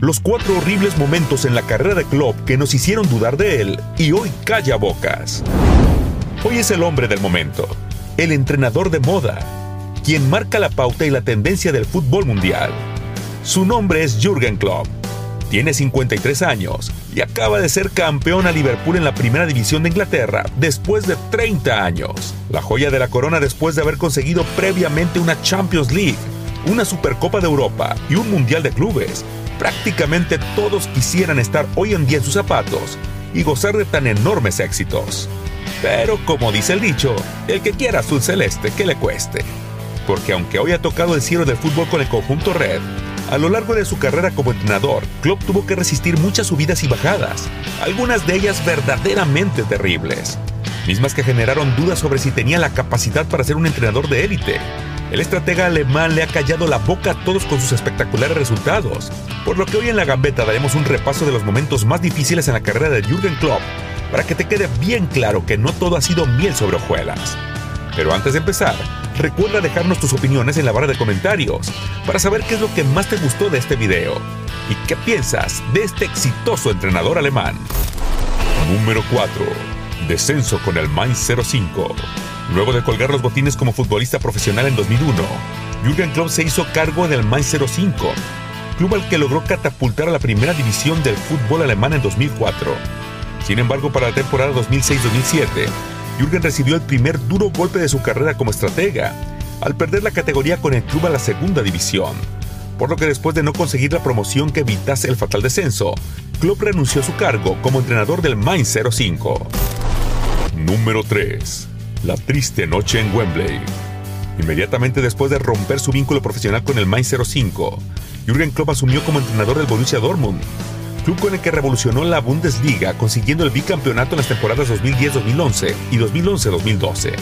Los cuatro horribles momentos en la carrera de Klopp que nos hicieron dudar de él y hoy calla bocas. Hoy es el hombre del momento, el entrenador de moda, quien marca la pauta y la tendencia del fútbol mundial. Su nombre es Jürgen Klopp. Tiene 53 años y acaba de ser campeón a Liverpool en la primera división de Inglaterra después de 30 años. La joya de la corona después de haber conseguido previamente una Champions League, una Supercopa de Europa y un Mundial de Clubes prácticamente todos quisieran estar hoy en día en sus zapatos y gozar de tan enormes éxitos. Pero como dice el dicho, el que quiera azul celeste, que le cueste. Porque aunque hoy ha tocado el cielo del fútbol con el conjunto red, a lo largo de su carrera como entrenador, Klopp tuvo que resistir muchas subidas y bajadas, algunas de ellas verdaderamente terribles, mismas que generaron dudas sobre si tenía la capacidad para ser un entrenador de élite. El estratega alemán le ha callado la boca a todos con sus espectaculares resultados, por lo que hoy en la gambeta daremos un repaso de los momentos más difíciles en la carrera de Jürgen Klopp, para que te quede bien claro que no todo ha sido miel sobre hojuelas. Pero antes de empezar, recuerda dejarnos tus opiniones en la barra de comentarios para saber qué es lo que más te gustó de este video y qué piensas de este exitoso entrenador alemán. Número 4. Descenso con el Mainz 05. Luego de colgar los botines como futbolista profesional en 2001, Jürgen Klopp se hizo cargo del Mainz 05, club al que logró catapultar a la primera división del fútbol alemán en 2004. Sin embargo, para la temporada 2006-2007, Jürgen recibió el primer duro golpe de su carrera como estratega, al perder la categoría con el club a la segunda división. Por lo que después de no conseguir la promoción que evitase el fatal descenso, Klopp renunció a su cargo como entrenador del Mainz 05. Número 3 la triste noche en Wembley. Inmediatamente después de romper su vínculo profesional con el Mainz 05, Jürgen Klopp asumió como entrenador del Borussia Dortmund, club con el que revolucionó la Bundesliga consiguiendo el bicampeonato en las temporadas 2010-2011 y 2011-2012,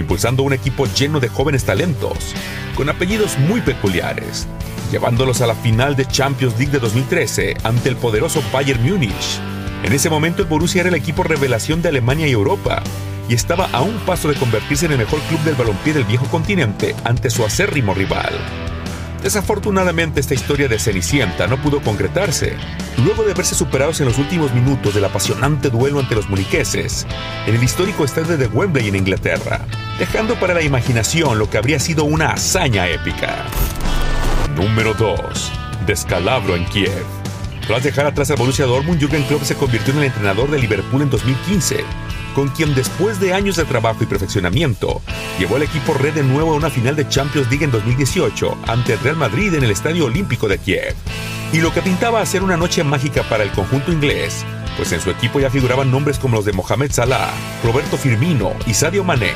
impulsando un equipo lleno de jóvenes talentos, con apellidos muy peculiares, llevándolos a la final de Champions League de 2013 ante el poderoso Bayern Múnich. En ese momento el Borussia era el equipo revelación de Alemania y Europa, y estaba a un paso de convertirse en el mejor club del balompié del viejo continente ante su acérrimo rival. Desafortunadamente esta historia de Cenicienta no pudo concretarse, luego de verse superados en los últimos minutos del apasionante duelo ante los muniqueses, en el histórico estadio de Wembley en Inglaterra, dejando para la imaginación lo que habría sido una hazaña épica. Número 2. Descalabro en Kiev. Tras dejar atrás al Borussia Dortmund, Jürgen Klopp se convirtió en el entrenador de Liverpool en 2015, con quien después de años de trabajo y perfeccionamiento, llevó al equipo red de nuevo a una final de Champions League en 2018 ante el Real Madrid en el Estadio Olímpico de Kiev. Y lo que pintaba a ser una noche mágica para el conjunto inglés, pues en su equipo ya figuraban nombres como los de Mohamed Salah, Roberto Firmino y Sadio Mané,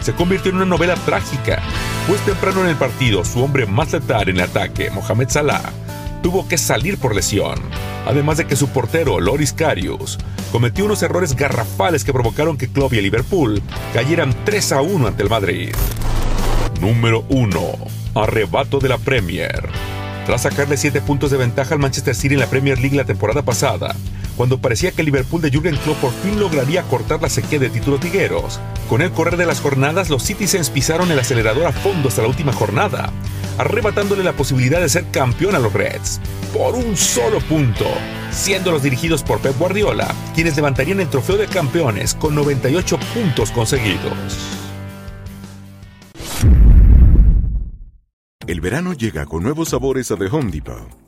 se convirtió en una novela trágica, pues temprano en el partido su hombre más letal en el ataque, Mohamed Salah, tuvo que salir por lesión, además de que su portero, Loris Karius, cometió unos errores garrafales que provocaron que Klopp y Liverpool cayeran 3 a 1 ante el Madrid. Número 1. Arrebato de la Premier. Tras sacarle 7 puntos de ventaja al Manchester City en la Premier League la temporada pasada, cuando parecía que el Liverpool de Jürgen Klopp por fin lograría cortar la sequía de títulos tigueros. Con el correr de las jornadas, los Citizens pisaron el acelerador a fondo hasta la última jornada, arrebatándole la posibilidad de ser campeón a los Reds, por un solo punto, siendo los dirigidos por Pep Guardiola, quienes levantarían el trofeo de campeones con 98 puntos conseguidos. El verano llega con nuevos sabores a The Home Depot.